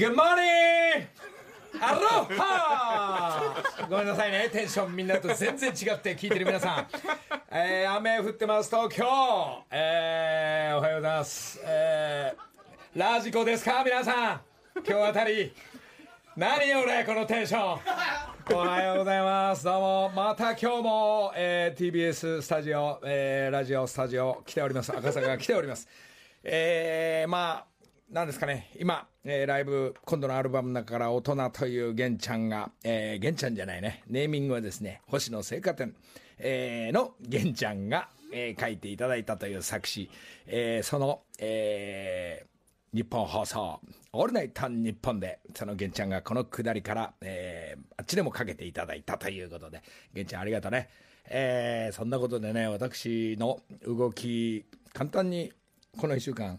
Good morning! アロハごめんなさいね、テンションみんなと全然違って聞いてる皆さん。えー、雨降ってます、東京。えー、おはようございます。えー、ラジコですか、皆さん。今日あたり。何俺、このテンション。おはようございます。どうも。また今日も、えー、TBS スタジオ、えー、ラジオスタジオ来ております。赤坂が来ております。えー、まあ、なんですかね、今、えー、ライブ、今度のアルバムの中から大人という玄ちゃんが、えー、玄ちゃんじゃないね、ネーミングはですね、星野製菓店、えー、の玄ちゃんが、えー、書いていただいたという作詞、えー、その、えー、日本放送、オールナイト日本で、その玄ちゃんがこのくだりから、えー、あっちでもかけていただいたということで、玄ちゃんありがとうね。えー、そんなことでね、私の動き、簡単にこの1週間、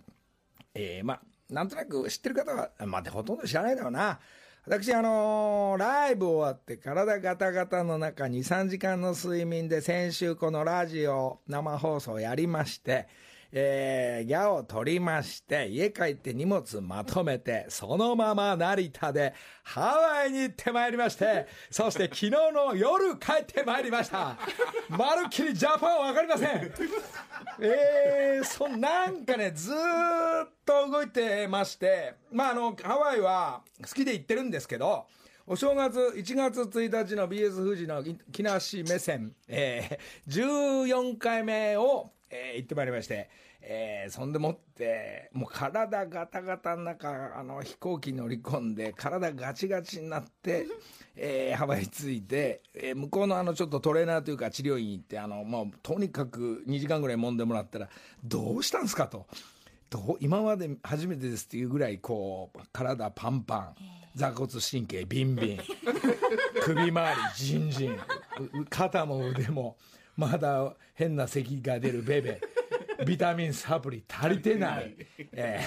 えー、まあ、なんとなく知ってる方は、まあ、ほとんど知らないだろうな。私、あのー、ライブ終わって体ガタガタの中2、3時間の睡眠で先週このラジオ生放送やりまして、えー、ギャを取りまして、家帰って荷物まとめて、そのまま成田でハワイに行ってまいりまして、そして昨日の夜帰ってまいりました。まるっきりジャパンわかりません。えー、そ、なんかね、ずっと動いてまして、まあ、あの、ハワイは好きで行ってるんですけど、お正月、1月1日の BS 富士の木梨目線、えー、14回目を、えー、行ってまいりまして、えー、そんでもって、もう体ガタガタの中、あの、飛行機乗り込んで、体ガチガチになって、えー、ハワイ着いて、えー、向こうのあの、ちょっとトレーナーというか治療院行って、あの、もう、とにかく2時間ぐらい揉んでもらったら、どうしたんですかと。どう今まで初めてですっていうぐらい、こう、体パンパン、座骨神経ビンビン、首周りジンジン、う肩も腕も、まだ変な咳が出るベベ。ビタミンサプリ足りてない。え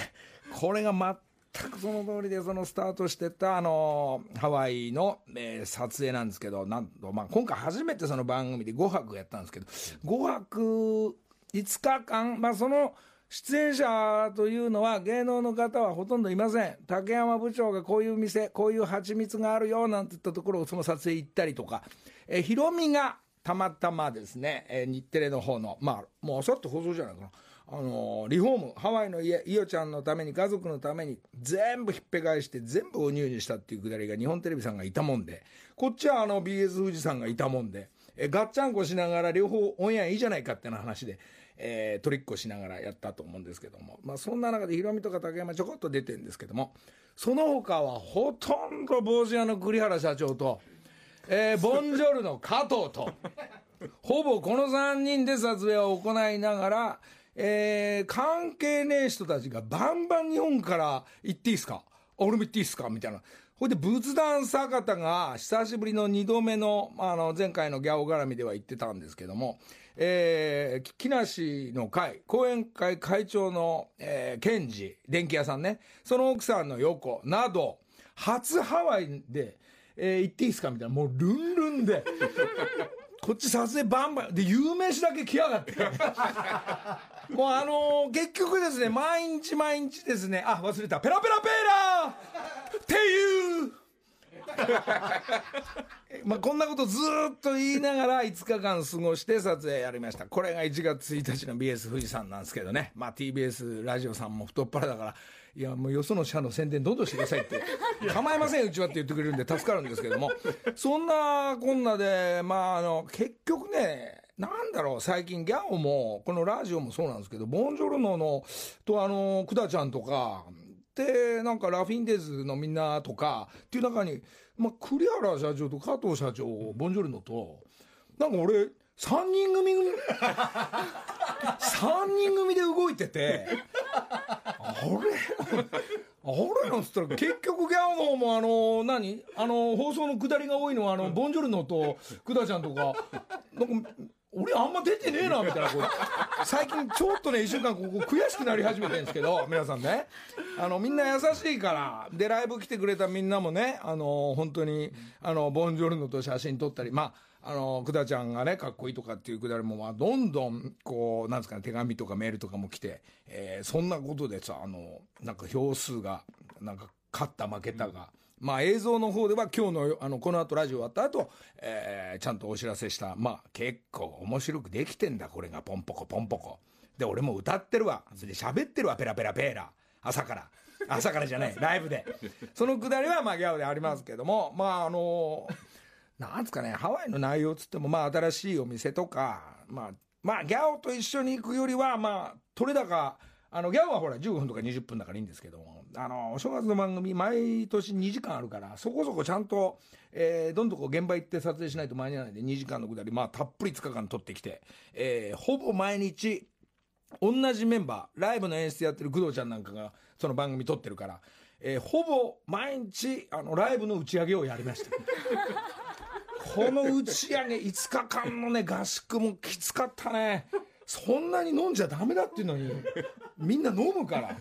ー、これが全くその通りで、そのスタートしてた、あのー、ハワイの、えー、撮影なんですけど、なんと、まあ、今回初めてその番組で5泊やったんですけど、5泊5日間、まあ、その、出演者というのは芸能の方はほとんどいません。竹山部長がこういう店、こういう蜂蜜があるよなんて言ったところをその撮影行ったりとか、えー、ヒロミがたまたまですね、えー、日テレの方の、まあ、もうあさって放送じゃないかな。あのー、リフォーム、ハワイの家、いおちゃんのために、家族のために、全部ひっぺ返して、全部お入にしたっていうくだりが日本テレビさんがいたもんで、こっちはあの BS 富士さんがいたもんで、えー、ガッチャンコしながら両方オンエアいいじゃないかってな話で、えー、トリックをしながらやったと思うんですけども、まあそんな中でヒロミとか竹山ちょこっと出てるんですけども、その他はほとんど帽子屋の栗原社長と、えー、ボンジョルの加藤と、ほぼこの3人で撮影を行いながら、えー、関係ねえ人たちがバンバン日本から行っていいっすか？俺も行っていいっすか？みたいな。ほいで、仏壇坂田が久しぶりの2度目の、あの、前回のギャオ絡みでは言ってたんですけども、えー、木梨の会、講演会会長の、えー、ケンジ、電気屋さんね、その奥さんの横など、初ハワイで、えー、行っていいっすか？みたいな、もうルンルンで、こっち撮影バンバン、で、有名詞だけ来やがって。もうあのー、結局ですね、毎日毎日ですね、あ、忘れた、ペラペラペーラ!ーっていう、まあこんなことずっと言いながら5日間過ごして撮影やりました。これが1月1日の BS 富士山なんですけどね。まあ TBS ラジオさんも太っ腹だから、いやもうよその社の宣伝どんどんしてくださいって。構いません、うちはって言ってくれるんで助かるんですけども。そんなこんなで、まああの、結局ね、なんだろう、最近ギャオも、このラジオもそうなんですけど、ボンジョルノの、とあの、クダちゃんとか、で、なんかラフィンデーズのみんなとか、っていう中に、まあ、栗原社長と加藤社長、ボンジョルノと、なんか俺、三人組、三人組で動いてて、あれ？あれなんつったら、結局ギャオの方もあの、何？あの、放送の下りが多いのは、あの、ボンジョルノとクダちゃんとか、なんか、俺あんま出てねえな、みたいな。こう。最近ちょっとね、一週間ここ悔しくなり始めてるんですけど、皆さんね。あの、みんな優しいから、で、ライブ来てくれたみんなもね、あの、本当に、あの、ボンジョルノと写真撮ったり、まあ、あの、くだちゃんがね、かっこいいとかっていうくだりも、まあ、どんどん、こう、なんですかね、手紙とかメールとかも来て、えー、そんなことでさ、あの、なんか票数が、なんか、勝った負けたが、まあ映像の方では今日のあのこの後ラジオ終わった後、えー、ちゃんとお知らせした。まあ結構面白くできてんだこれが。ポンポコポンポコ。で俺も歌ってるわ。それで喋ってるわペラペラペラ。朝から。朝からじゃない。ライブで。そのくだりはまあギャオでありますけども。まああのなんですかねハワイの内容つってもまあ新しいお店とかまあまあギャオと一緒に行くよりはまあ取れ高あのギャオはほら15分とか20分だからいいんですけどもあのお正月の番組毎年2時間あるからそこそこちゃんと、えー、どんどんこう現場行って撮影しないと間に合わないんで2時間のくだりまあたっぷり5日間撮ってきて、えー、ほぼ毎日同じメンバーライブの演出やってる工藤ちゃんなんかがその番組撮ってるから、えー、ほぼ毎日あのライブの打ち上げをやりました。この打ち上げ5日間のね合宿もきつかったねそんなに飲んじゃダメだっていうのにみんな飲むから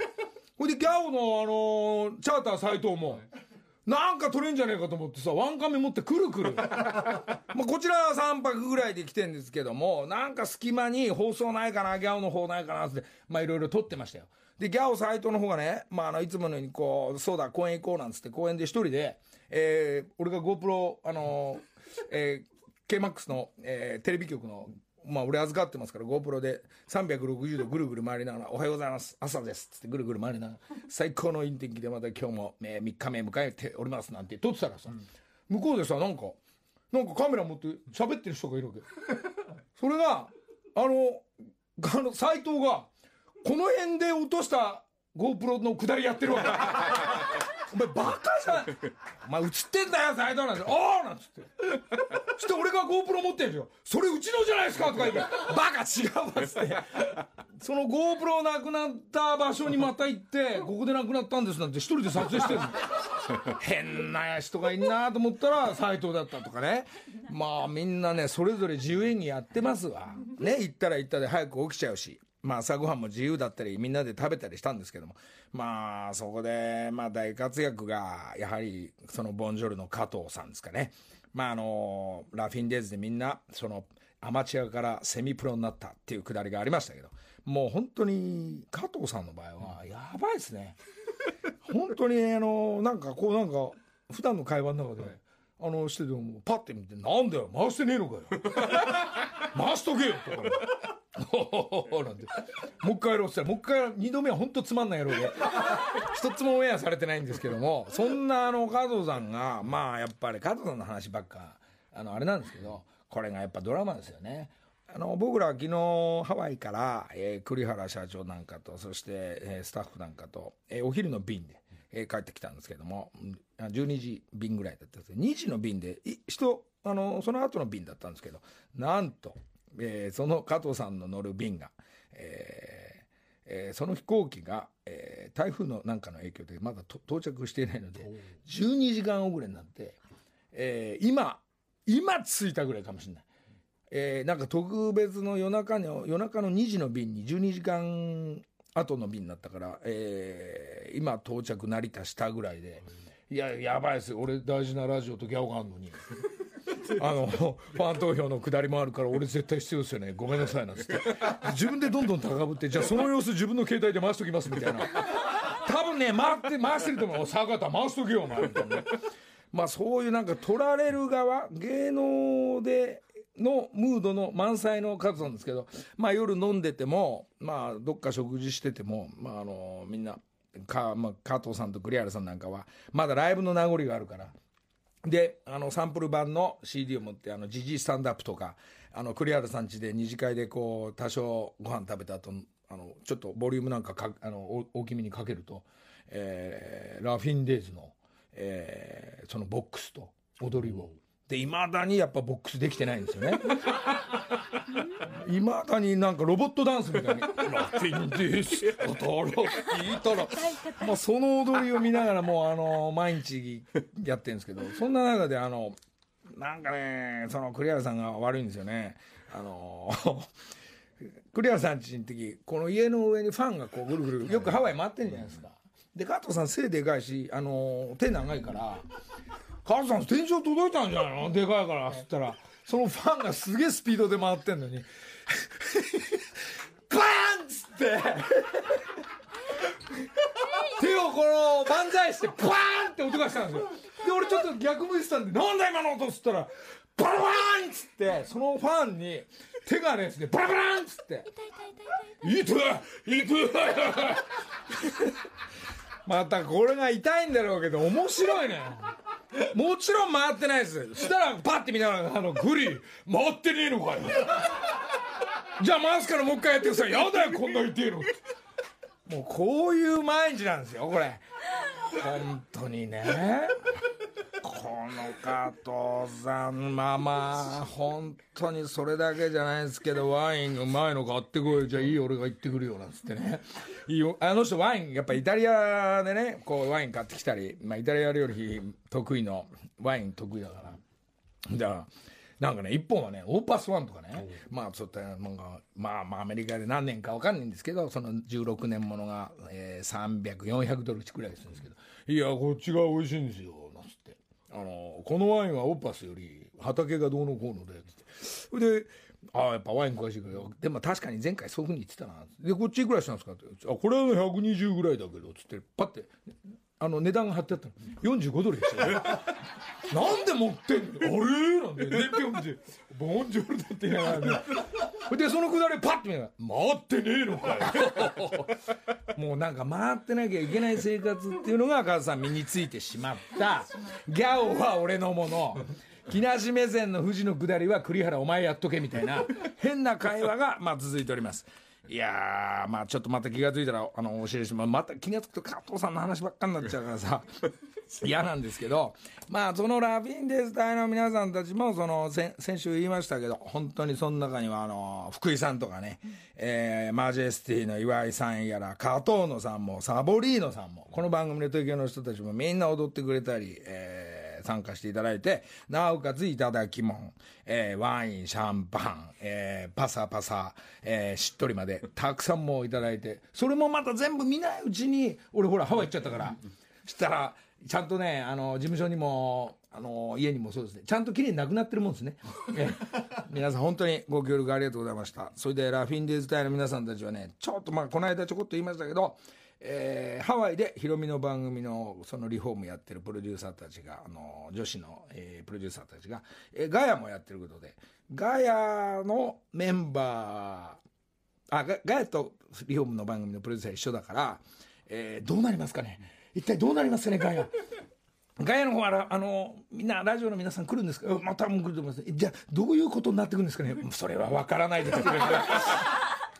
ほいでギャオの、あのー、チャーター斎藤も、なんか取れんじゃねえかと思ってさ、ワンカメ持ってくるくる。まあこちらは3泊ぐらいで来てんですけども、なんか隙間に放送ないかな、ギャオの方ないかなって、まあいろいろ撮ってましたよ。で、ギャオ斎藤の方がね、まああの、いつものようにこう、そうだ、公園行こうなんつって公園で一人で、えー、俺が GoPro、あのー、えー、KMAX の、えー、テレビ局のまあ俺預かってますから GoPro で360度ぐるぐる回りながら「おはようございます朝です」っつってぐるぐる回りながら最高のいい天気でまた今日も、え3日目迎えておりますなんて撮ってたらさ、向こうでさなんかなんかカメラ持って喋ってる人がいるわけ。それがあのあの斎藤がこの辺で落とした GoPro の下りやってるわけお前バカじゃん。お前映ってんだよ斎藤なんて「おお!」なんつって。して俺が GoPro 持ってるよ。それうちのじゃないですかとか言って「バカ違うわ」っつって。その GoPro なくなった場所にまた行ってここでなくなったんですなんて一人で撮影してるの。変な人がいんなと思ったら斎藤だったとかね。まあみんなねそれぞれ自由にやってますわ。ね行ったら行ったで早く起きちゃうしまあ朝ごはんも自由だったりみんなで食べたりしたんですけども。まあそこでまあ大活躍がやはりそのボンジョルの加藤さんですかね。まああのラフィンデーズでみんなそのアマチュアからセミプロになったっていうくだりがありましたけど。もう本当に加藤さんの場合はやばいですね。本当にあのなんかこうなんか普段の会話の中で、あのしててもパッて見て「なんだよ回してねえのかよ。回しとけよ」とか。お なんてもう一回やろうっつったらもう一回二度目は本当つまんない野郎で 一つもオンエアされてないんですけどもそんなあの加藤さんがまあやっぱり加藤さんの話ばっかあのあれなんですけどこれがやっぱドラマですよね。あの僕らは昨日ハワイから、えー、栗原社長なんかとそして、えー、スタッフなんかと、えー、お昼の便で、えー、帰ってきたんですけども12時便ぐらいだったんですけど2時の便でい人あのその後の便だったんですけどなんとえー、その加藤さんの乗る便が、えーえー、その飛行機が、えー、台風のなんかの影響でまだ到着していないので12時間遅れになって、えー、今今着いたぐらいかもしれない。えー、なんか特別の夜中の夜中の2時の便に12時間後の便になったから、えー、今到着成田したぐらいで、いややばいです俺大事なラジオとギャオがあるのに あのファン投票のくだりもあるから俺絶対必要ですよね。ごめんなさいなんつって。自分でどんどん高ぶってじゃあその様子自分の携帯で回しときますみたいな。多分ね回って回してると思う。坂田回しとけよお前みたいなね。まあそういうなんか取られる側芸能でのムードの満載の数なんですけど、まあ夜飲んでても、まあどっか食事してても、まああの、みんな、か、まあ加藤さんと栗原さんなんかは、まだライブの名残があるから、で、あの、サンプル版の CD を持って、あの、ジジイスタンドアップとか、あの、栗原さん家で二次会でこう、多少ご飯食べた後、あの、ちょっとボリュームなんかか、あの、大きめにかけると、えー、ラフィンデイズの、えー、そのボックスと踊りを、で、いまだにやっぱボックスできてないんですよね。いまだになんかロボットダンスみたいに、ラフィンです、踊ろうって言ったら、まあその踊りを見ながらもうあの、毎日やってるんですけど、そんな中であの、なんかね、その栗原さんが悪いんですよね。あの、栗原さんちの時、この家の上にファンがこうぐるぐる、よくハワイ回ってんじゃないですか。で、加藤さん背でかいし、あの、手長いから、母さん天井届いたんじゃないの？でかいからっつったら。そのファンがすげえスピードで回ってんのに。バーンっつって。手をこの万歳してバーンって音がしたんですよ。で俺ちょっと逆向いてたんで「なんだ今の音」っつったらバラバランっつって。そのファンに手がねつってバラバランっつって「痛い痛い痛い」またこれが痛いんだろうけど面白いねもちろん回ってないです。そしたらパッて見ながら「あのグリ回ってねえのかよ」じゃあ回すからもう一回やってください。やだよこんな痛いのもうこういう毎日なんですよこれ。本当にね。この加藤さんまあまあ本当にそれだけじゃないですけどワインうまいの買ってこいじゃあいい俺が行ってくるよなんつってね。いいよ。あの人ワインやっぱイタリアでねこうワイン買ってきたり、まあ、イタリア料理得意のワイン得意だから。だからなんかね、一本はね、オーパスワンとかね、まあ、ちょっと、なんか、まあ、まあ、アメリカで何年かわかんないんですけど、その16年ものが、えー、300、400ドルくらいするんですけど、いや、こっちが美味しいんですよ、なんつって。あの、このワインはオーパスより畑がどうのこうので、つって。それで、ああ、やっぱワイン詳しいからよ。でも確かに前回そういうふうに言ってたな。で、こっちいくらしたんですかって。あ、これは120ぐらいだけど、つって、パッて、あの値段が貼ってあったの。45ドルでしたよ。なんで持ってんの？あれ？なんで？伝票見て「ボンジョルだって言いながらねでそのくだりパッて見ながら「回ってねえのかよ」もうなんか回ってなきゃいけない生活っていうのが赤さん身についてしまった。ギャオは俺のもの。木梨目線の富士の下りは栗原お前やっとけみたいな。変な会話がまあ続いておりますいやまあちょっとまた気が付いたらあの教えてしまうまた気が付くと加藤さんの話ばっかになっちゃうからさ 嫌なんですけどまあそのラフィンデス隊の皆さんたちもその先週言いましたけど本当にその中にはあの福井さんとかね、えー、マジェスティの岩井さんやら加藤野さんもサボリーノさんもこの番組の東京の人たちもみんな踊ってくれたり、えー参加していただいて、なおかついただきもん、えー、ワイン、シャンパン、えー、パサパサ、えー、しっとりまで、たくさんもいただいて、それもまた全部見ないうちに、俺ほら、ハワイ行っちゃったから、したら、ちゃんとね、あの、事務所にも、あの、家にもそうですね、ちゃんときれいになくなってるもんですね。皆さん本当にご協力ありがとうございました。それで、ラフィンデーズ隊の皆さんたちはね、ちょっとまあ、この間ちょこっと言いましたけど、えー、ハワイでヒロミの番組のそのリフォームやってるプロデューサーたちが、あの、女子の、えー、プロデューサーたちが、えー、ガヤもやってることで、ガヤのメンバー、あ、ガガヤとリフォームの番組のプロデューサー一緒だから、えー、どうなりますかね？一体どうなりますかね、ガヤ。ガヤの方は、あの、みんな、ラジオの皆さん来るんですか？また、多分来ると思います。じゃあ、どういうことになってくるんですかね？それはわからないです。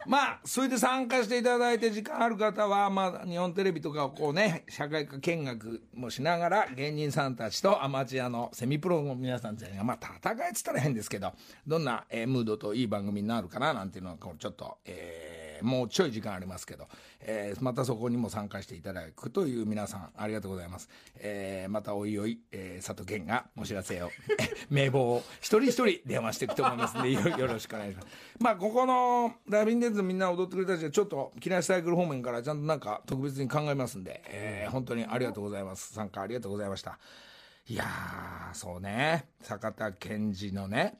まあ、それで参加していただいて時間ある方は、まあ、日本テレビとかをこうね、社会科見学もしながら、芸人さんたちとアマチュアのセミプロの皆さんたちが、まあ、戦いっつったら変ですけど、どんな、えー、ムードといい番組になるかな、なんていうのは、ちょっと、えー、もうちょい時間ありますけど、えー、またそこにも参加していただくという皆さん、ありがとうございます。えー、またおいおい、えー、佐藤健がお知らせを、名簿を一人一人電話していくと思いますので、よろしくお願いします。まあ、ここの、ラビンデンズみんな踊ってくれた人は、ちょっと、木梨サイクル方面からちゃんとなんか特別に考えますんで、えー、本当にありがとうございます。参加ありがとうございました。いやー、そうね、坂田健二のね、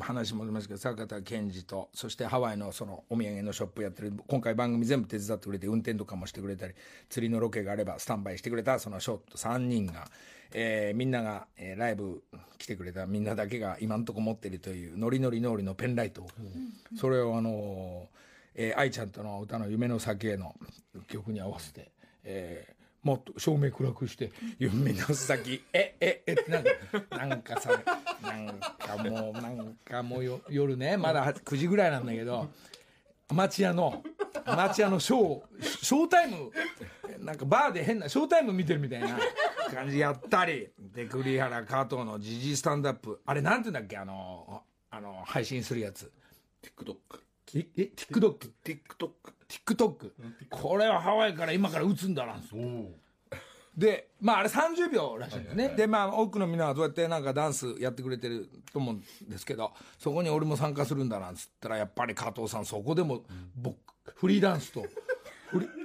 話戻りますけど坂田健二とそしてハワイのそのお土産のショップやってる今回番組全部手伝ってくれて運転とかもしてくれたり釣りのロケがあればスタンバイしてくれたそのショット3人が、えー、みんなが、えー、ライブ来てくれたみんなだけが今んとこ持ってるというノリノリノリのペンライト、うん、それをあのえー、愛ちゃんとの歌の「夢の先へ」の曲に合わせて、えー、もっと照明暗くして夢の先 えええなんかなんかさなんかもうなんかもうよ夜ね。まだ9時ぐらいなんだけどアマチュアのアマチュアのショーショータイムなんかバーで変なショータイム見てるみたいな感じやったり。で栗原加藤のジジスタンドアップ。あれなんて言うんだっけ？あのあの配信するやつ。TikTok え、え、TikTok？TikTok。TikTok。これはハワイから今から打つんだなんですよ。で、まああれ30秒らしいんですね。で、まあ多くのみんなはどうやってなんかダンスやってくれてると思うんですけど、そこに俺も参加するんだなんつったら、やっぱり加藤さんそこでも、僕、フリーダンスと、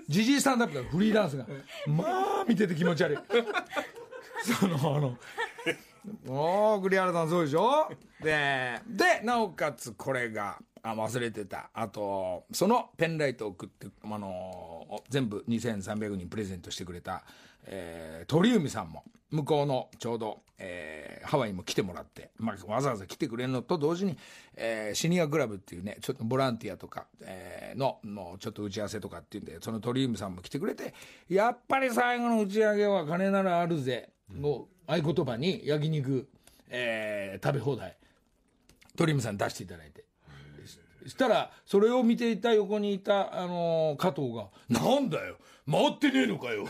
ジジイスタンダップだフリーダンスが。まあ見てて気持ち悪い。その、あの、おー、栗原さんそうでしょ？で、で、なおかつこれが、あ忘れてたあとそのペンライトを送って、あの全部2300人プレゼントしてくれた、えー、鳥海さんも向こうのちょうど、えー、ハワイも来てもらって、まあ、わざわざ来てくれるのと同時に、えーシニアクラブっていうねちょっとボランティアとか、えーののちょっと打ち合わせとかっていうんでその鳥海さんも来てくれてやっぱり最後の打ち上げは金ならあるぜの合言葉に焼肉、えー食べ放題鳥海さん出していただいて。したらそれを見ていた横にいた、あのー加藤が「なんだよ回ってねえのかよ」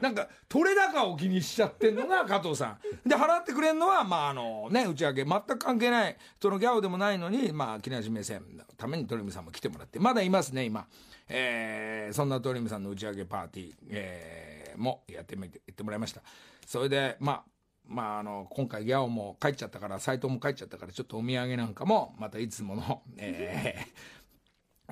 なんか取れ高を気にしちゃってんのが加藤さん。で払ってくれるのはまああのね打ち上げ。全く関係ないそのギャオでもないのにまあ木梨目線のために鳥海さんも来てもらってまだいますね今、えーそんな鳥海さんの打ち上げパーティー、えーもやってみてやってもらいました。それでまあまあ、あの今回ギャオも帰っちゃったから斎藤も帰っちゃったからちょっとお土産なんかもまたいつもの、えー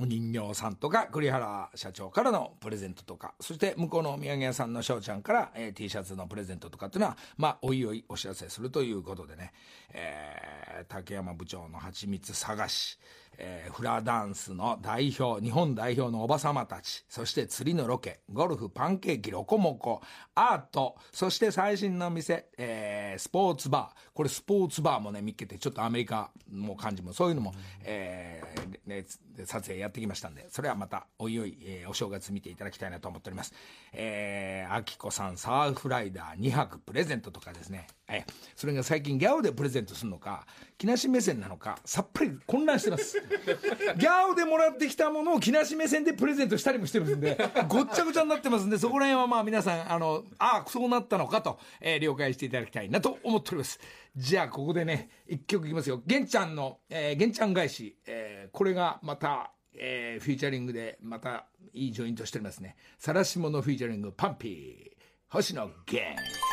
お人形さんとか栗原社長からのプレゼントとかそして向こうのお土産屋さんの翔ちゃんから、えー T シャツのプレゼントとかっていうのはまあおいおいお知らせするということでね、えー竹山部長の蜂蜜探し、えーフラダンスの代表日本代表のおばさまたちそして釣りのロケゴルフパンケーキロコモコアートそして最新の店、えースポーツバー。これスポーツバーもね見っけてちょっとアメリカの感じもそういうのも、えーね撮影やってきましたんでそれはまたおいおい、えーお正月見ていただきたいなと思っております。えー、あきこさんサーフライダー2泊プレゼントとかですね、えーそれが最近ギャオでプレゼントするのか木梨目線なのかさっぱり混乱してます。GYAO でもらってきたものを木梨目線でプレゼントしたりもしてるんでごっちゃごちゃになってますんでそこら辺はまあ皆さんあのああそうなったのかと、えー了解していただきたいなと思っております。じゃあここでね一曲いきますよ。源ちゃんの、えー、源ちゃん返し、えーこれがまたえーフィーチャリングでまたいいジョイントしておりますね。晒し者フィーチャリング PUNPEE。星野源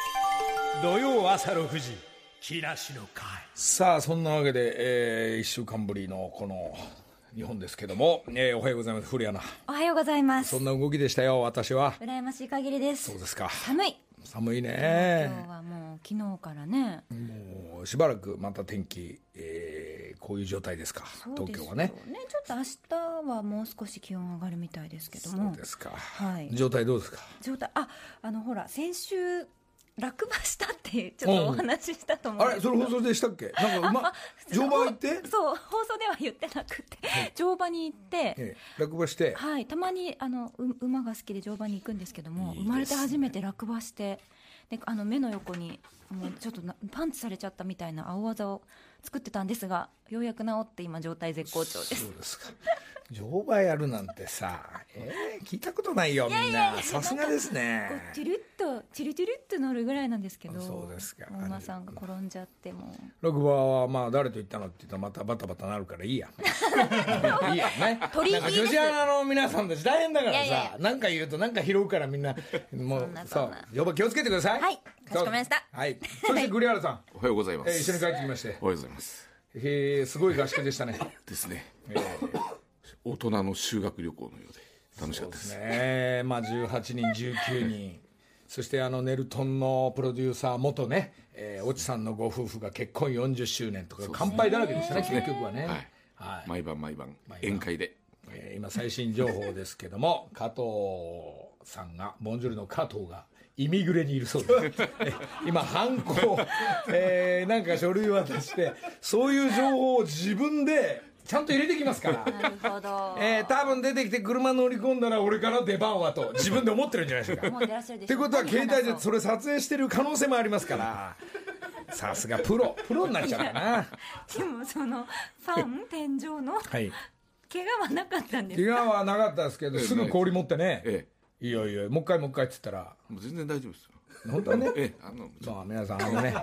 土曜朝6時木梨の会。さあそんなわけで、え1週間ぶりのこの日本ですけども、えーおはようございます。古谷アナ。おはようございます。そんな動きでしたよ私は。羨ましい限りです。そうですか。寒い。寒い今ね日はもう昨日からね。もうしばらくまた天気、えーこういう状態ですか。東京はね。ね。ちょっと明日はもう少し気温上がるみたいですけどそもうですか、はい。状態どうですか？状態ああのほら先週落馬したってちょっとお話ししたと思うんですけど。あれそれ放送でしたっけ？なんか馬乗馬行って、そう放送では言ってなくて。乗馬に行って。ええ。落馬して？はい、たまにあのう馬が好きで乗馬に行くんですけどもね。生まれて初めて落馬してであの目の横にもうちょっとなパンチされちゃったみたいな青技を作ってたんですがようやく治って今状態絶好調です。そうですか。乗馬やるなんてさ、えー聞いたことないよみんな。さすがですこねうチュルッとチュルチュルっと乗るぐらいなんですけどそうですか。お馬さんが転んじゃっても。落馬はまあ誰と言ったのって言ったらまたバタバタなるからいいや。いいやね。鳥居なんか女子アナの皆さんたち大変だからさいやいや。いやなんか言うとなんか拾うからみんなもそうんそなそんな。う。乗馬気をつけてください。はい。かしこまりました。はい。そして栗原さん、おはようございます。えー一緒に帰ってきまして。おはようございます。へえすごい合宿でしたね。ですね。大人の修学旅行のようで楽しかったです。ね。まあ18人19人。そしてあのネルトンのプロデューサー元ね、えー、越智さんのご夫婦が結婚40周年とか乾杯だらけでしたね結局はね、はい。はい。毎晩毎晩晩。宴会で。えー今最新情報ですけども加藤さんがボンジュールの加藤がイミグレにいるそうです。え今犯行、えーなんか書類渡してそういう情報を自分でちゃんと入れてきますから。なるほど、えー、多分出てきて車乗り込んだら俺から出番はと 自分で思ってるんじゃないですか。もう出らっしゃるでしょ。ってことは携帯でそれれ撮影してる可能性もありますから。さすがプロ。プロになっちゃうかな。でもそのファン天井のはい。怪我はなかったんです怪我はなかったですけどすぐ氷持ってね。えいやいやもう一回もう一回っつったら。もう全然大丈夫ですよ。本当はねええ。あの、まあ皆さんあのね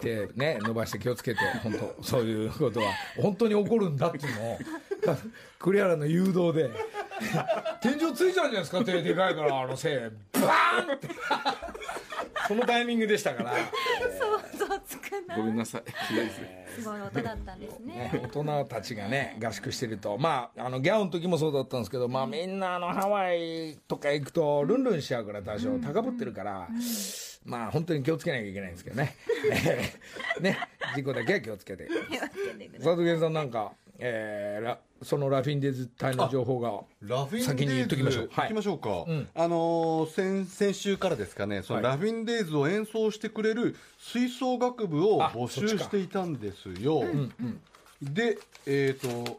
手ね伸ばして気をつけて本当そういうことは本当に起こるんだっていうのを栗原の誘導で天井ついちゃうんじゃないですか手でかいからあのせいバーンってそのタイミングでしたから、想像つくなごめんなさい。すね。すごい音だったんですねね、大人たちがね合宿してるとまああのギャオの時もそうだったんですけど、まあ、みんなあのハワイとか行くとルンルンしちゃうから多少高ぶってるから、まあ本当に気をつけなきゃいけないんですけどね。ね。事故だけは気をつけて。佐藤源さんなんか、えーラそのラフィンデーズ隊の情報が先に言っときましょう。はい。行きましょうか、ん。あのー先先週からですかね。そのはい。ラフィンデーズを演奏してくれる吹奏楽部をあ募集していたんですよ、でえっ、と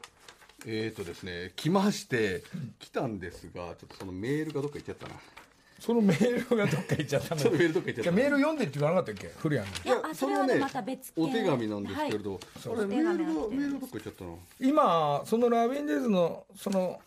えっ、とですね来まして来たんですがちょっとそのメールがどっか行っちゃったなそのメールがどっか行っちゃったのちょっとメールどっか行っちゃったメール読んでって言わなかったっけ古谷にいやあそれはねまた別系お手紙なんですけれど、はい。あれメールがメールがどっか行っちゃったな今そのラフィンデーズのその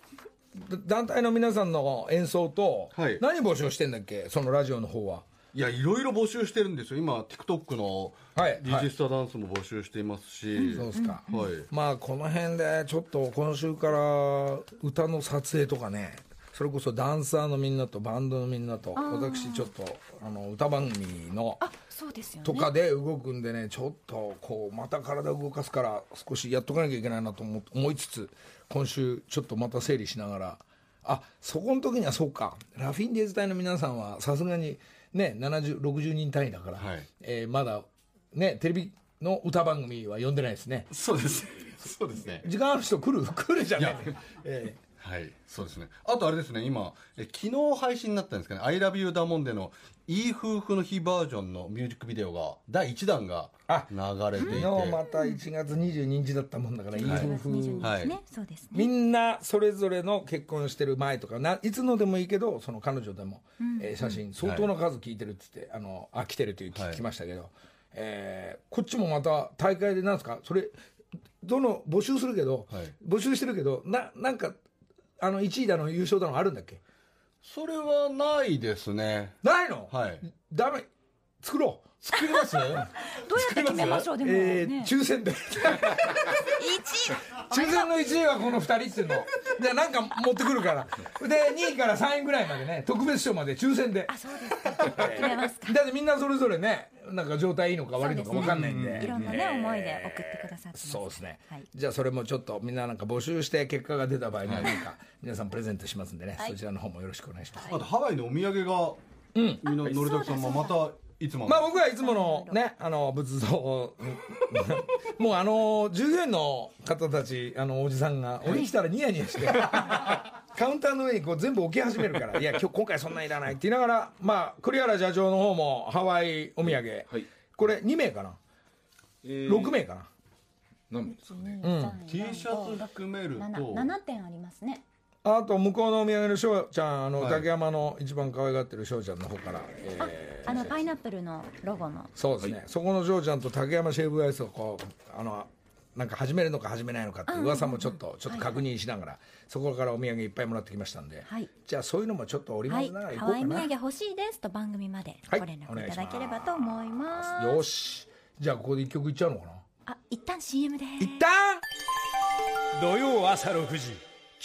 だ団体の皆さんの演奏と、はい。何募集してんだっけ？そのラジオの方は。いやいろいろ募集してるんですよ。今 TikTok のはいリジスターダンスも募集していますし、そうですか、はい。まあこの辺でちょっと今週から歌の撮影とかねそれこそダンサーのみんなとバンドのみんなと私ちょっとあの歌番組のあそうですよね。とかで動くんでねちょっとこうまた体を動かすから少しやっとかなきゃいけないなと思思いつつ今週ちょっとまた整理しながらあそこの時にはそうか。ラフィンデーズ隊の皆さんはさすがにね7060人単位だから、はい。えーまだねテレビの歌番組は呼んでないですね。そうです。そうですね。時間ある人来る来るじゃない。えはい。そうですね。あとあれですね。今え昨日配信になったんですかね「ILOVEYOU ダモンデ」のいい夫婦の日バージョンのミュージックビデオが第1弾があ流れていて。え昨日また1月22日だったもんだから、い。い9夫月22婦。日はい。ねそうですね。みんなそれぞれの結婚してる前とかないつのでもいいけどその彼女でも、えー写真相当な数聞いてるって言って、あのあ来てるという聞はい。きましたけど、えーこっちもまた大会でなんですか？それどの募集するけど、はい。募集してるけどななんかあの1位だの優勝だのあるんだっけ？それはないですね。ないの、はい。ダメ。作ろう作ります？どうやって決めましょう？でもえーね抽選で。抽選の1位はこの2人っていうの。じゃあなんか持ってくるから。で2位から3位ぐらいまでね特別賞まで抽選で。あそうですか。決めますか。だってみんなそれぞれねなんか状態いいのか悪いのか分かんないんで。いろんなね思いで送ってくださってそうですね、はい。じゃあそれもちょっとみんななんか募集して結果が出た場合にはなんか皆さんプレゼントしますんでね、はい。そちらの方もよろしくお願いします、あとハワイのお土産が、みんなのりたくさんもまたいつもの。まあ僕はいつものねあの仏像 もうあの従業員の方たちあのおじさんが俺来たらニヤニヤして。カウンターの上にこう全部置き始めるから「いや今日今回そんなんいらない」って言いながらまあ栗原社長の方もハワイお土産、はい。これ2名かな？えー。6名かな？何名ですかね。T シャツ含めると。7点ありますねあと向こうのお土産の翔ちゃんあの、はい。竹山の一番可愛がってる翔ちゃんの方から、えーあのパイナップルのロゴの。そうですね、そこの翔ちゃんと竹山シェーブアイスをこうあのなんか始めるのか始めないのかっていう噂もちょっとちょっと確認しながら、そこからお土産いっぱいもらってきましたんで、はい。じゃあそういうのもちょっと織りはい交ぜながらい。ハこうかな、ワイ土産欲しいですと番組まではい。ご連絡いただければと思います。よし。じゃあここで一曲いっちゃうのかな。あ一旦 CM で。す一旦！土曜朝6時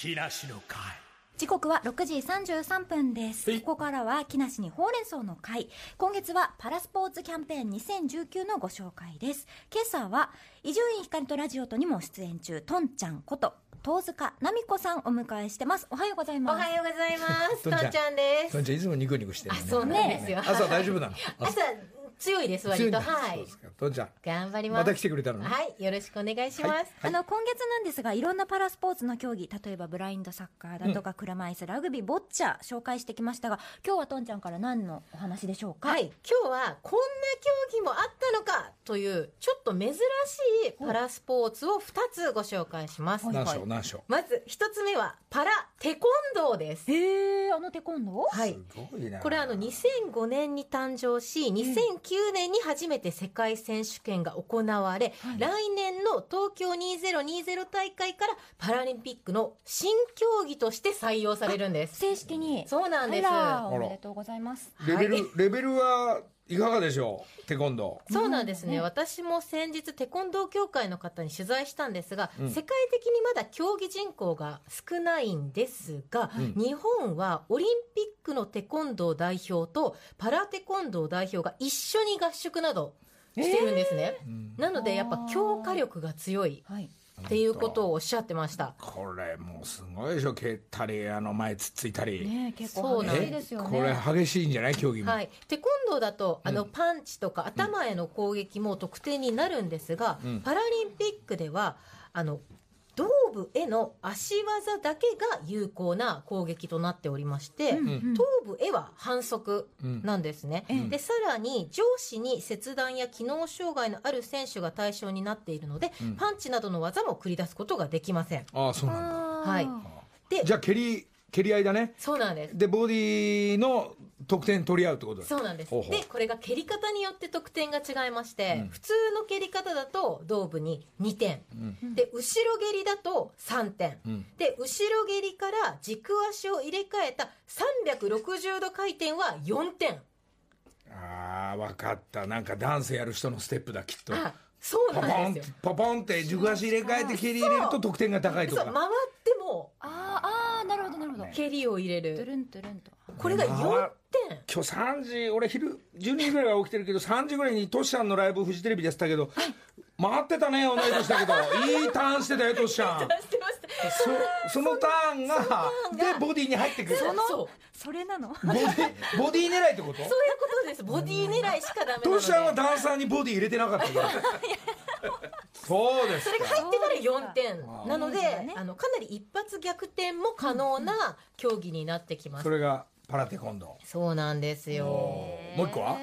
木梨の会。時刻は6時33分です、はい。ここからは木梨にほうれん草の会。今月はパラスポーツキャンペーン2019のご紹介です。今朝は伊集院光とラジオとにも出演中とんちゃんこと遠塚奈美子さんお迎えしてます。おはようございおます。はようございます。とん。ちゃんです。そんちゃんいつもニコニコしてるあ、ね。そうなんですよ。朝大丈夫なの？朝強いです割と。はい。とんちゃ。ん頑張ります。また来てくれたのね。はい、よろしくお願いします。あの今月なんですがいろんなパラスポーツの競技例えばブラインドサッカーだとか、車椅子ラグビーボッチャ紹介してきましたが今日はとんちゃんから何のお話でしょうか？はい、今日はこんな競技もあったのかというちょっと珍しいパラスポーツを2つご紹介します。何章何章まず1つ目はパラテコンドーです。へえあのテコンドー？はい。すごいなこれあの2005年に誕生し2009年に初めて世界選手権が行われ、来年の東京2020大会からパラリンピックの新競技として採用されるんです正式にそうなんですおめでとうござい。ますレベル、レベルはいかがでしょう？テコンドー。そうなんですね、私も先日テコンドー協会の方に取材したんですが、世界的にまだ競技人口が少ないんですが、日本はオリンピックのテコンドー代表とパラテコンドー代表が一緒に合宿などしてるんですね、なのでやっぱ強化力が強い。はいっていうことをおっしゃってました。これもうすごいでしょ。蹴ったりあの前つっついたり、ねえ結構激しいですよね。これ激しいんじゃない？競技も、はい、テコンドーだとあのパンチとか頭への攻撃も得点になるんですが、パラリンピックではあの胴部への足技だけが有効な攻撃となっておりまして、頭部へは反則なんですね、でさらに上肢に切断や機能障害のある選手が対象になっているので、パンチなどの技も繰り出すことができません。ああそうなんだ。はい。でじゃあ蹴り蹴り合いだね。そうなんです。でボディの得点取り合うってことだ。そうなんです。でこれが蹴り方によって得点が違いまして、普通の蹴り方だと頭部に2点、で後ろ蹴りだと3点、で後ろ蹴りから軸足を入れ替えた360度回転は4点。ああ分かった。なんかダンスやる人のステップだきっと。あそうなんですよ。ポポンって軸足入れ替えて蹴り入れると得点が高いとか。そう回ってもあーあーなるほどなるほど蹴りを入れる。トゥルントゥルンと。これが4点。今日3時俺昼12時ぐらいは起きてるけど3時ぐらいにトシちゃんのライブフジテレビでやってたけど回ってたね同い年だけど。いいターンしてたよトシちゃん。してましたそそのターンが。でボディに入ってくる。そのそう。それなの。ボディボディ狙いってこと？そういうことです。ボディ狙いしかダメなので。トシちゃんはダンサーにボディ入れてなかったから そうですそれが入ってたら4点。なので、ねあのかなり一発逆転も可能な競技になってきます、それがパラテコンド。そうなんですよ。ももう一個は？う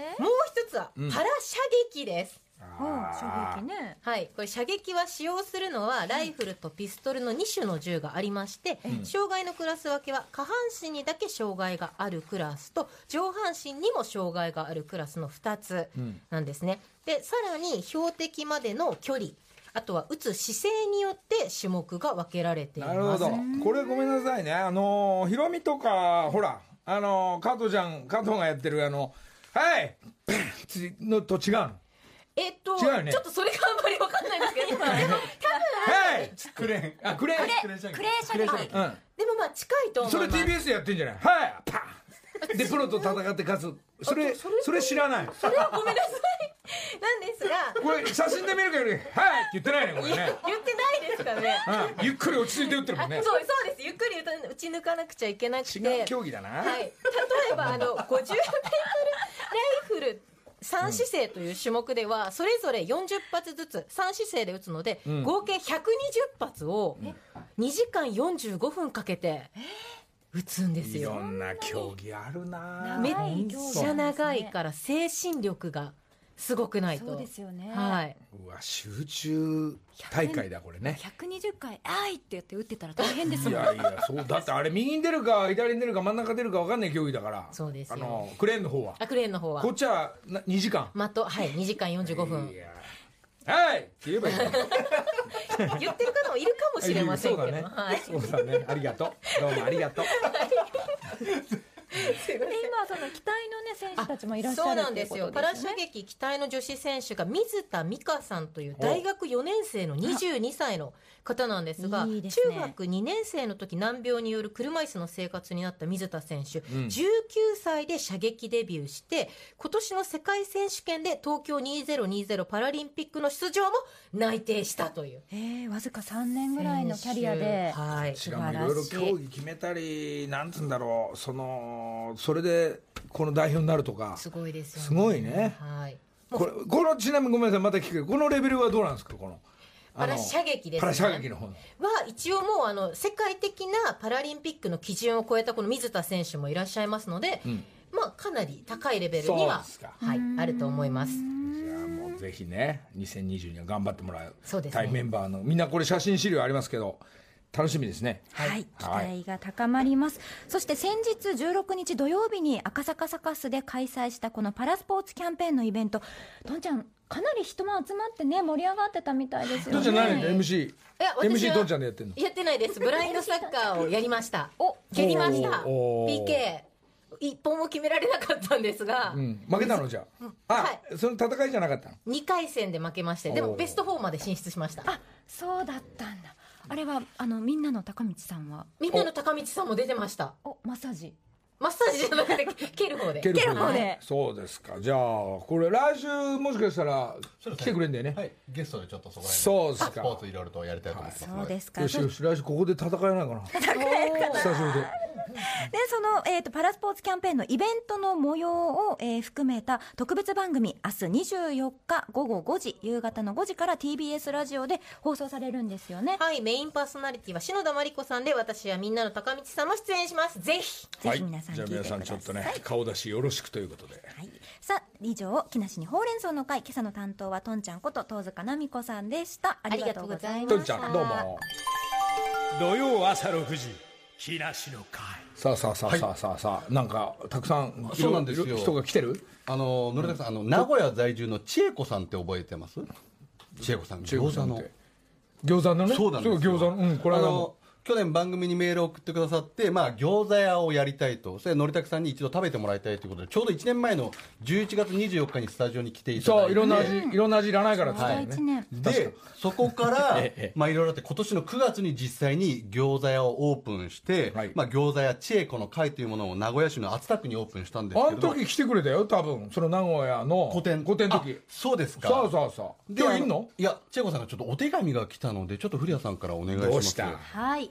一つはパラ射撃です、うん衝撃ね。はい、これ射撃は使用するのはライフルとピストルの2種の銃がありまして、障害のクラス分けは下半身にだけ障害があるクラスと上半身にも障害があるクラスの2つなんですね、でさらに標的までの距離あとは撃つ姿勢によって種目が分けられています。なるほど。これごめんなさいね。あのヒロミとかほらあの加藤ちゃん加藤がやってるあのはいつのと違うの？えっと違うよね？ちょっとそれがあんまり分かんないんですけど今でもはい。クレーン。あクレーンクレー射撃うん。でもまあ近いと思いそれます TBS でやってんじゃない？はい。パン。でプロと戦って勝つ。それそれそれ知らないそれはごめんなさいですが。これ写真で見るかより「はい」って言ってないねこれね。言ってないですからね。うん。ゆっくり落ち着いて打ってるもんね。あそうそうです。ゆっくり打ち抜かなくちゃいけなくて違う競技だな。はい、例えばあの 50m ライフル3姿勢という種目ではそれぞれ40発ずつ3姿勢で打つので、ん。合計120発を2時間45分かけて打つんですいよろんな競技あるなめっちゃ長いから精神力がすごくないと。そうですよね。はい、うわ集中大会だこれね。120回「あい!」って言って打ってたら大変ですいもんやいやそうだってあれ右に出るか左に出るか真ん中出るか分かんない競技だから。そうですよ。あのクレーンの方は。あクレーンの方は。こっちはな2時間。的はい2時間45分。いや。はいって言えばいい。の 言ってる方もいるかもしれませんけど。そうだね。はい。そうだね。ありがとう。どうもありがとう で今その期待のね選手たちもいらっしそうゃるなんですよ。パラ射撃期待の女子選手が水田美香さんという大学4年生の22歳の方なんですが、いいですね中学2年生の時難病による車椅子の生活になった水田選手、19歳で射撃デビューして、今年の世界選手権で東京2020パラリンピックの出場も内定したという。えー、わずか3年ぐらいのキャリアで、はい。しかもいろいろ競技決めたりなんつうんだろうそのそれでこの代表になるとかすごいですよね。すごいねはい。これこのちなみにごめんなさいまた聞くけどこのレベルはどうなんですかこの？パラ射撃ですねパラ射撃の方の。は一応もうあの世界的なパラリンピックの基準を超えたこの水田選手もいらっしゃいますので、まあかなり高いレベルにははいあると思います。じゃあもうぜひね2020には頑張ってもらうそうですね。対メンバーのみんなこれ写真資料ありますけど楽しみですね。はい、期はい。待が高まります、そして先日16日土曜日に赤坂サカスで開催したこのパラスポーツキャンペーンのイベントとんちゃんかなり人も集まってね盛り上がってたみたいですよね。どんちゃん何で MC いや私 MC はどんちゃんでやってんの？やってないです。ブラインドサッカーを やりました。お蹴りました。おー。PK 一本も決められなかったんですが、うん。負けたのじゃあ？あ、はその戦いじゃなかったの？2回戦で負けまして、でおー。もベスト4まで進出しました。あそうだったんだ。あれはあのみんなの高道さんは？みんなの高道さんも出てました。おマッサージマッサージじゃなくて蹴る方で。蹴る方で。そうですか。じゃあこれ来週もしかしたら来てくれんだよね。はい、ゲストでちょっとそこらそうですか。スポーツいろいろとやりたいと思いますので、そうですか。よしよし来週ここで戦えないかな。久しぶりでで その、えー、とパラスポーツキャンペーンのイベントの模様を、えー含めた特別番組明日24日午後5時夕方の5時から TBS ラジオで放送されるんですよね、はいメインパーソナリティは篠田麻里子さんで私はみんなの高道さんも出演します。ぜひ。ぜひ皆さんじゃあ皆聞いてください。さんちょっとね顔出しよろしくということで。はい、さあ以上木梨にほうれん草の会今朝の担当はとんちゃんこと遠塚奈美子さんでした。ありがとうございました。とんちゃんどうも。土曜朝6時木梨の会。さあさあさあさあさあさあ。なんかたくさんそうなんですよ。人が来てる？あの野田さんあの名古屋在住の千恵子さんって覚えてます？千恵子さん千恵子餃子のさんって。餃子の。ね？そうなんですよ。餃子の。うんこれはあの去年番組にメールを送ってくださって、まあ、餃子屋をやりたいと。それでのりたくさんに一度食べてもらいたいということでちょうど1年前の11月24日にスタジオに来ていただいて。そういろんな味いろんな味いらないからっつったよ1ね年でそこから ええまあいろいろあって今年の9月に実際に餃子屋をオープンして、はい。まあ、餃子屋千恵子の会というものを名古屋市の熱田区にオープンしたんですあのけれど時来てくれたよ多分。その名古屋の個展個展の時。あそうですか。そうそうそう。で今日いんの？いや千恵子さんがちょっとお手紙が来たのでちょっと古谷さんからお願いします。どうした？はい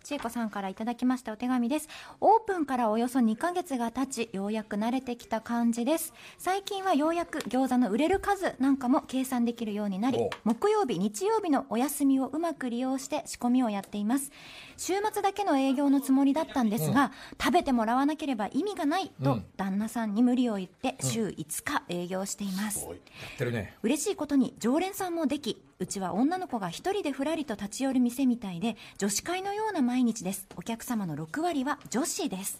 千恵子さんからいただきましたお手紙です。オープンからおよそ2ヶ月が経ちようやく慣れてきた感じです。最近はようやく餃子の売れる数なんかも計算できるようになりお木曜日日曜日のお休みをうまく利用して仕込みをやっています。週末だけの営業のつもりだったんですが、食べてもらわなければ意味がないと、旦那さんに無理を言って週5日営業しています、やってるね。嬉しいことに常連さんもできうちは女の子が一人でふらりと立ち寄る店みたいで女子会のような毎日です。お客様の6割は女子です。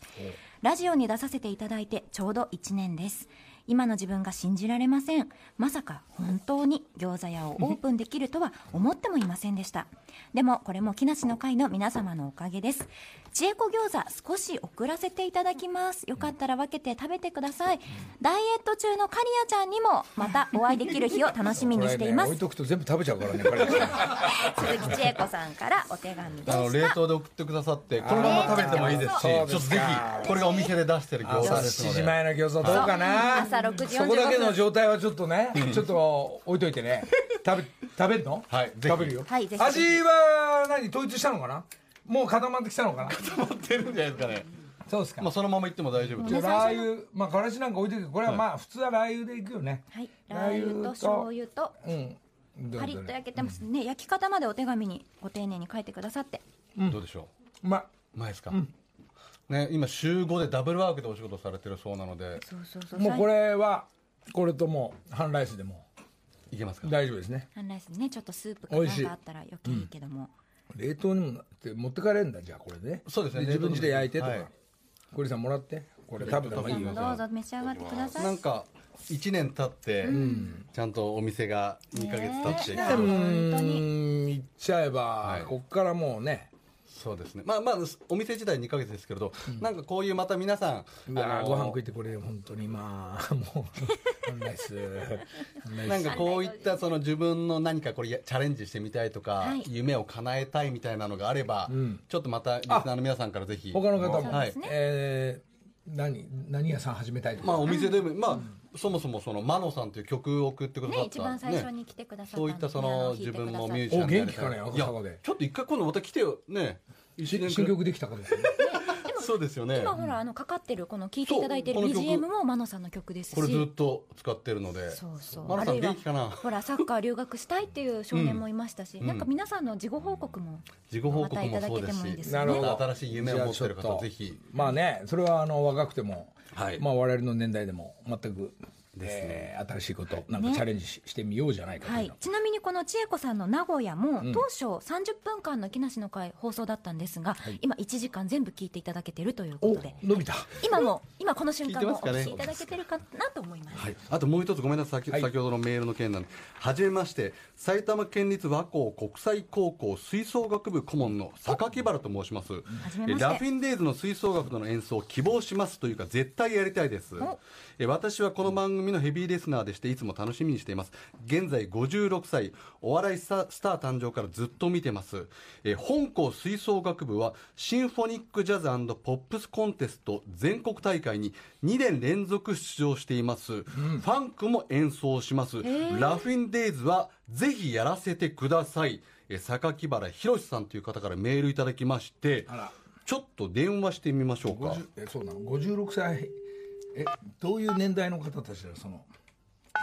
ラジオに出させていただいてちょうど1年です。今の自分が信じられません。まさか本当に餃子屋をオープンできるとは思ってもいませんでしたでもこれも木梨の会の皆様のおかげです。千恵子餃子少し遅らせていただきます。よかったら分けて食べてください。ダイエット中のカリアちゃんにもまたお会いできる日を楽しみにしています。これね置いとくと全部食べちゃうからね彼鈴木千恵子さんからお手紙であの冷凍で送ってくださってこのまま食べてもいいですしちょっとぜひこれがお店で出してる餃子朝7ですので。時前の餃子どうかな？朝6時45そこだけの状態はちょっとねちょっと置いといてね。食べ食べるの？はいぜひ。食べるよ。はいぜひ。味は何統一したのかな？もう固まってきたのかな？持ってるんじゃないですかね。そうですか。まあそのままいっても大丈夫ラー油まあからしなんか置いといてこれはまあ普通はラー油でいくよね。はい。ラー油と醤油とうん。どうパリッと焼けてますね。焼き方までお手紙にご丁寧に書いてくださって。どうでしょう？まううまいですか？ね今週5でダブルワークでお仕事されてるそうなので。そうそうそう。いもうこれはこれともう半ライスでもいけますか？大丈夫ですね。サンライスねちょっとスープかなんかあったら余計いいけども、冷凍にもなって持ってかれるんだ。じゃあこれね。そうですね。自分家で焼いてとか。はい。小リさんもらって。これ食べた方がいいよどうぞ召し上がってください。なんか1年経ってちゃんとお店が2ヶ月経ってねう本当に。ーん。言っちゃえば、はい。こっからもうねそうですね。まあまあお店自体2ヶ月ですけれどなんかこういうまた皆さんあのご飯食いてこれ本当に。まあ もう半ライスなんかこういったその自分の何かこれやチャレンジしてみたいとか、はい。夢を叶えたいみたいなのがあれば、ん。ちょっとまたリスナーの皆さんからぜひ。他の方も、はい。えー何何屋さん始めたいとか、まあお店でも、まあそもそもそのマノさんという曲を送ってくださった、ね。一番最初に来てくださったんそういったその自分もてミュージシャンで元気かね赤坂で。ちょっと一回今度また来てよ。ね。新曲できたかと思ってそうですよね。今ほらあのかかってるこの聴いていただいてる BGM もマノさんの曲ですし。これずっと使ってるので。そうそう。マノさんあるいは元気かな？ほらサッカー留学したいっていう少年もいましたし、ん。なんか皆さんの事後報告も自己報告もただけてもいいそうですね。なるほど。新しい夢を持ってる方ぜひ。まあねそれはあの若くても、はい。まあ我々の年代でも全くえー新しいこと。なんかチャレンジし,、してみようじゃないかはい、ちなみにこの千恵子さんの名古屋も、当初30分間の木梨の会放送だったんですが、今1時間全部聞いていただけてるというこおとで。伸びた。今も今この瞬間もお聞きいただけてるかなと思います、はい、あともう一つごめんなさい、先はい。先ほどのメールの件なんで、はじめまして、埼玉県立和光国際高校吹奏楽部顧問の榊原と申します。じめまして。えラフィンデイズの吹奏楽の演奏を希望しますというか、絶対やりたいです。え私はこの番組のヘビーリスナーでして、いつも楽しみにしています。現在56歳、お笑いスター誕生からずっと見てます。え本校吹奏楽部は、シンフォニックジャズポップスコンテスト全国大会に2年連続出場しています。ファンクも演奏します。ラフィンデイズはぜひやらせてください。え榊原博さんという方からメールいただきまして、ちょっと電話してみましょうか50えそうなの？56歳えどういう年代の方たちだその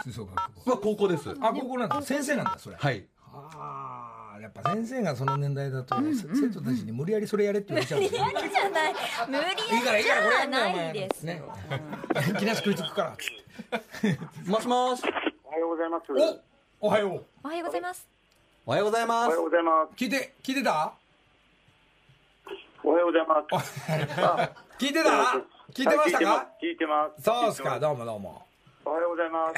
吹奏楽部。は高校です。あここなんだ。先生なんだそれ。はい。ああやっぱ先生がその年代だと、せ生徒たちに無理やりそれやれって言われちゃう。んだよ無理じゃない。無理やりいいからいいからこれやんない前ですよ、ね気なし食いつくからもしもしおはようございます。おおはよう。おはようございます。おはようございおます。はようございます。聞いて聞いてた？おはようございます。聞いてた？聞いてましたか、聞いてます。そうっすか。どうもどうも。おはようございま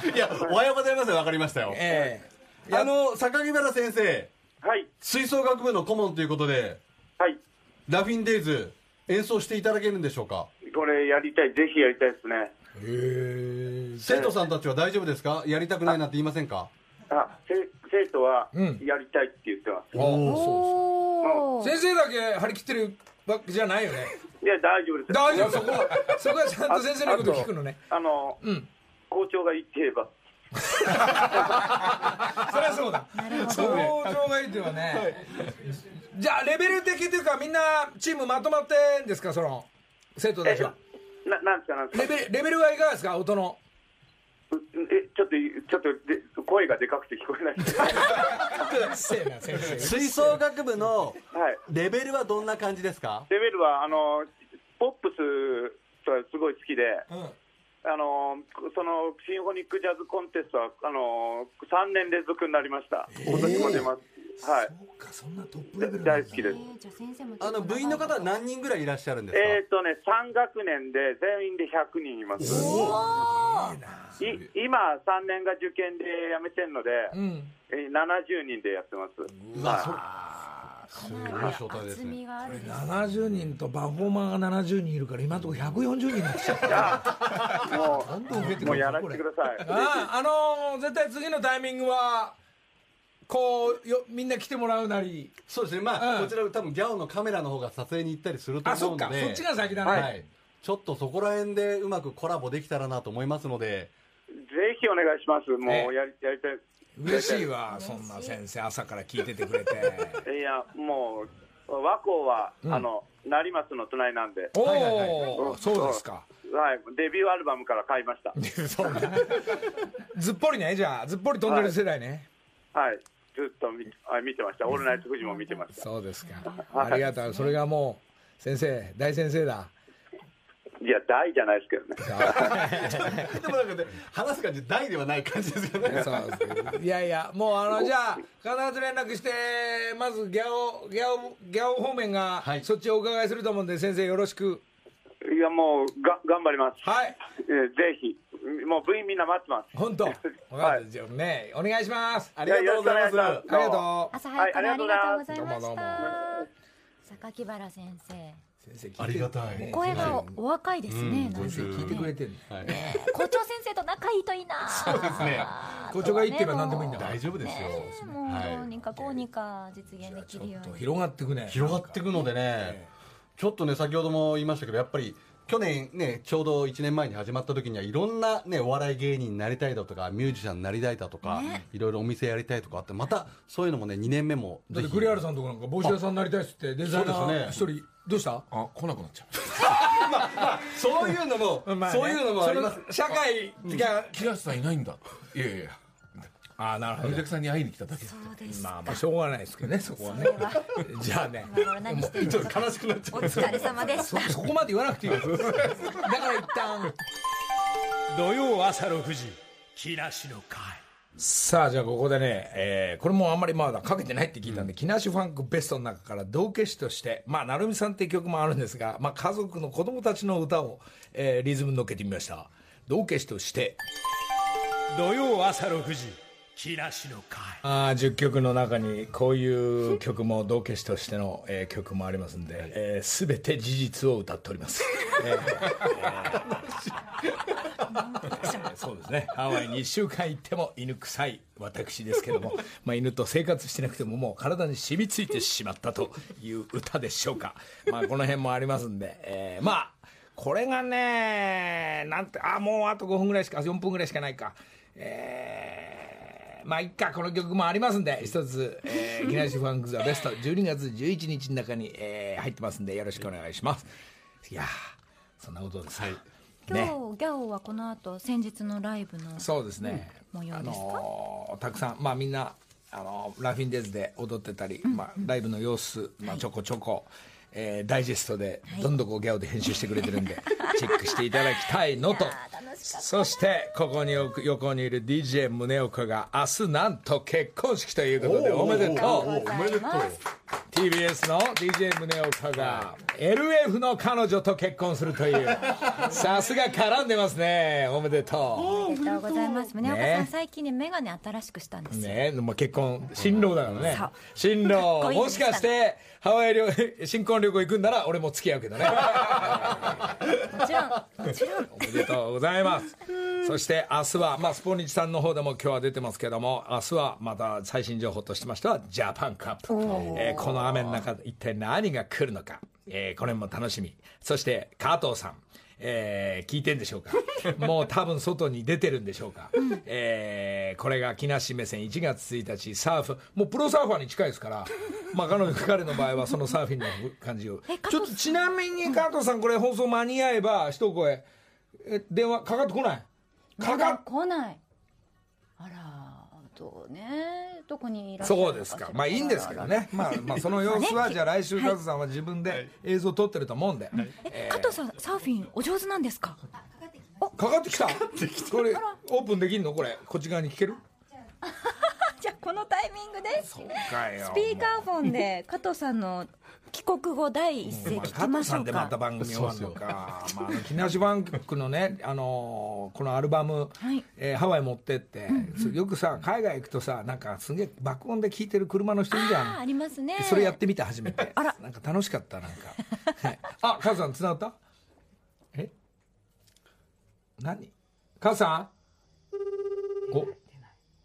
す。いやおはようございますわかりましたよ。ええ。あの榊原先生。はい。吹奏楽部の顧問ということで。はい。ラフィンデイズ演奏していただけるんでしょうか？これやりたい。ぜひやりたいですね。へえ。生徒さんたちは大丈夫ですか？やりたくないなんて言いませんか？あ、せ生徒はうん。やりたいって言ってます。おおおお先生だけ張り切ってるわけじゃないよね。いや、大丈夫です。大丈夫？そこはそこはちゃんと先生のこと聞くのね。あの、うん。校長が言って言えば。そりゃそうだ。相乗がいいっていうのはねじゃあレベル的というかみんなチームまとまってんですか？その生徒たちは。な、なんですか、なんですか？レベルレベルはいかがですか？音の。うえ、ちょっと、ちょっとで、声がでかくて聞こえない。吹奏楽部のはい。レベルはどんな感じですか？レベルは、あの、ポップスがすごい好きで、うん。あのそのシンフォニックジャズコンテストはあの3年連続になりました、今年も出ます、はい、そうかそんなトップレベルなんだ。大好きです。じゃあ先生もあの部員の方は何人ぐらいいらっしゃるんですか、えっ、とね、3学年で全員で100人います。い今、3年が受験で辞めてるので、うん。えー70人でやってます。うわすごい招待です厚みねがあるです70人とパフォーマーが70人いるから今のところ140人になってきちゃった。い、もどんどん増えてくるう、もうやらせてください。あああのー絶対次のタイミングはこうよみんな来てもらうなり。そうですね。まあ、うん。こちら多分ギャオのカメラの方が撮影に行ったりするとあ思ので。そうっか。そっちが先だ。ね、はいちょっとそこら辺でうまくコラボできたらなと思いますので。ぜひお願いします。もえうやりやりたい。嬉しいわそんな先生朝から聞いててくれて。いや、もう、和光は、あの、成松の隣なんで、おお、はいはいはいそうですか。はい、デビューアルバムから買いました。そうかずっぽりねじゃあ。ずっぽり飛んでる世代ね、はい、ずっと見あ見てました。オールナイトフジも見てました。そうですか。はい。ありがとうそれがもう先生大先生だいや、大じゃないですけどね。でもなんかね話す感じ大ではない感じですよね。そうですいやいやもうあのじゃあ必ず連絡してまずギャオギャオギャオ方面がはいそっちをお伺いすると思うんで先生よろしく。いや、もうが頑張ります。はい。えーぜひ、もう部員みんな待ってます。本当。分かはい。ったじゃあねお願いします。あありがとうございますいやよろしくお願いします。りがとう。朝早くからありがとうございまはいありがとうございます。どうもどうした榊原先生ありがたい。ね声がお若いですね、先生聞いてくれてるの。はい。校長先生と仲いいといいな。そうですね。校長がいいって言えば何でもいいんだ大丈夫ですよ、もうはい。どうにかこうにか実現できるように。広がってくね。広がっていくのでね、ちょっとね、先ほども言いましたけど、やっぱり去年ね、ちょうど1年前に始まった時には、いろんなね、お笑い芸人になりたいだとか、ミュージシャンになりたいだとか、いろいろお店やりたいとかあって、またそういうのもね、2年目もぜひだって栗原さんとこなんか帽子屋さんになりたいっつってデザイナそうですー一人どうした？あ来なくなっちゃう。そういうのも、まあねそういうのもあります。社会が木梨さんいないんだ。いやいやああなるほど。森崎さんに会いに来ただけそうですまあまあしょうがないですけどねそこはね。じゃあねちょっと悲しくなっちゃお疲れ様でしたそこまで言わなくていいよ。だから一旦土曜朝6時木梨の会。さあじゃあここでね、えーこれもあんまりまだかけてないって聞いたんで、木梨ファンクベストの中から道化師としてまあ成美さんっていう曲もあるんですが、まあ、家族の子供たちの歌を、えーリズムに乗っけてみました。道化師として土曜朝6時あー10曲の中にこういう曲も道化師としての、えー曲もありますんで、えー全て事実を歌っております、えー。えーそうですね。ハワイに1週間行っても犬臭い私ですけども、まあ、犬と生活してなくてももう体に染みついてしまったという歌でしょうか、まあ、この辺もありますんで、えーまあこれがねなんてあもうあと5分ぐらいしか4分ぐらいしかないか。えーまあいっかこの曲もありますんで一つ、えー、木梨ファンクザベスト12月11日の中に、えー、入ってますんでよろしくお願いします。いやーそんなことです、はい。今日、ねギャオはこの後先日のライブのそうですね、あ模様ですか？のーたくさんまあみんなあのーラフィンデーズで踊ってたり、まあ、ライブの様子、まあ、ちょこちょこ、えーダイジェストでどんどこギャオで編集してくれてるんで、チェックしていただきたいのと。そしてここに奥横にいる DJ 宗岡が明日なんと結婚式ということでおめでとう。おめでとう TBS の DJ 宗岡が LF の彼女と結婚するという。さすが絡んでますね。おめでとおめでとうございます。宗岡さん、ね最近ね眼鏡新しくしたんですよ、うね。まあ結婚新郎だからね。そう。新郎。もしかしてハワイ旅新婚旅行行くんなら俺も付き合うけどね。もちろんもちろん。おめでとうございます。そして明日は、まあ、スポニチさんの方でも今日は出てますけども明日はまた最新情報としましてはジャパンカップ、えーこの雨の中一体何が来るのか、えーこれも楽しみ。そして加藤さん。えー聞いてんでしょうか。もう多分外に出てるんでしょうか、えーこれが木梨目線。1月1日サーフ。もうプロサーファーに近いですから、まあ、彼女彼の場合はそのサーフィンの感じを。ちょっとちなみに加藤さんこれ放送間に合えば一声え電話かかってこない？かかっ来ない。あらとねどこにいらっしゃるそうですか。まあいいんですけどね。まあまあその様子は じゃあ来週加藤さんは自分で映像撮ってると思うんで、え加藤さんサーフィンお上手なんですか？かかってきた。これオープンできんの？これ。こっち側に聞ける？じゃあこのタイミングでそうかよ。スピーカーフォンで加藤さんの帰国後第一声聞きましょうんかでまた番組終わるのか、まああの、木梨バンクのね、あのーこのアルバム、はい。えーハワイ持ってって、そうよくさ海外行くとさなんかすげえ爆音で聴いてる車の人いるじゃん。ありますね。それやってみた初めて。あら。なんか楽しかったなんか、はい、あカズさんつながった？え？何？カズさん？お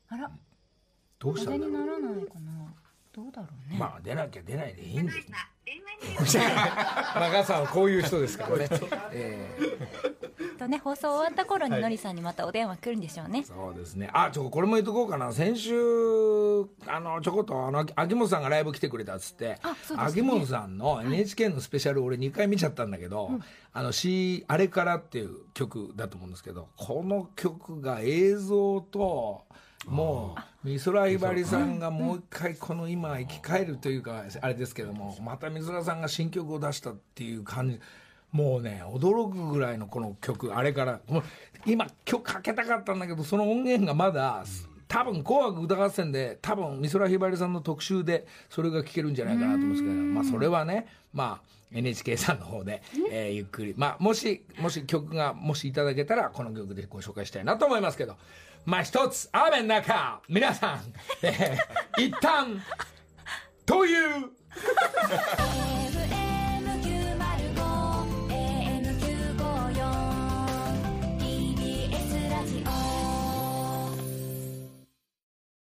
あら。どうしたんだ風にならないかなどうだろうね。まあ出なきゃ出ないでいいんですねまあカズさんはこういう人ですからね、えーとね放送終わった頃にのりさんにまたお電話来るんでしょうね。そうですね。あちょこれも言っとこうかな。先週あのちょこっとあの秋元さんがライブ来てくれたっつって、あそうですね。秋元さんの NHK のスペシャル俺2回見ちゃったんだけど「あの C あれから」っていう曲だと思うんですけどこの曲が映像ともう美空ひばりさんがもう一回この今生き返るというかあれですけどもまた美空さんが新曲を出したっていう感じもうね驚くぐらいのこの曲あれから今今日かけたかったんだけどその音源がまだ多分「紅白歌合戦」で多分美空ひばりさんの特集でそれが聴けるんじゃないかなと思うんですけどまあそれはねまあ NHK さんの方で、えーゆっくりまあもしもし曲がもしいただけたらこの曲でご紹介したいなと思いますけどまあ一つ雨の中皆さん、えー一旦という。